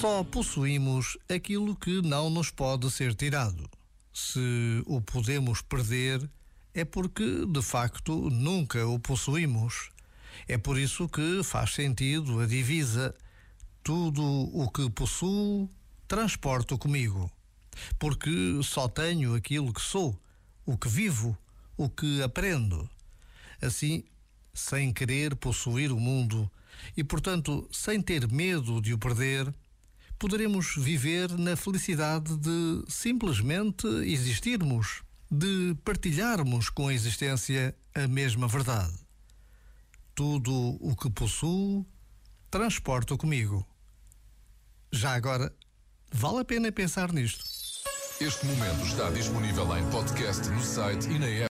Só possuímos aquilo que não nos pode ser tirado. Se o podemos perder, é porque, de facto, nunca o possuímos. É por isso que faz sentido a divisa: tudo o que possuo, transporto comigo. Porque só tenho aquilo que sou, o que vivo, o que aprendo. Assim, sem querer possuir o mundo e, portanto, sem ter medo de o perder, poderemos viver na felicidade de simplesmente existirmos, de partilharmos com a existência a mesma verdade. Tudo o que possuo, transporto comigo. Já agora, vale a pena pensar nisto. Este momento está disponível em podcast no site e na app.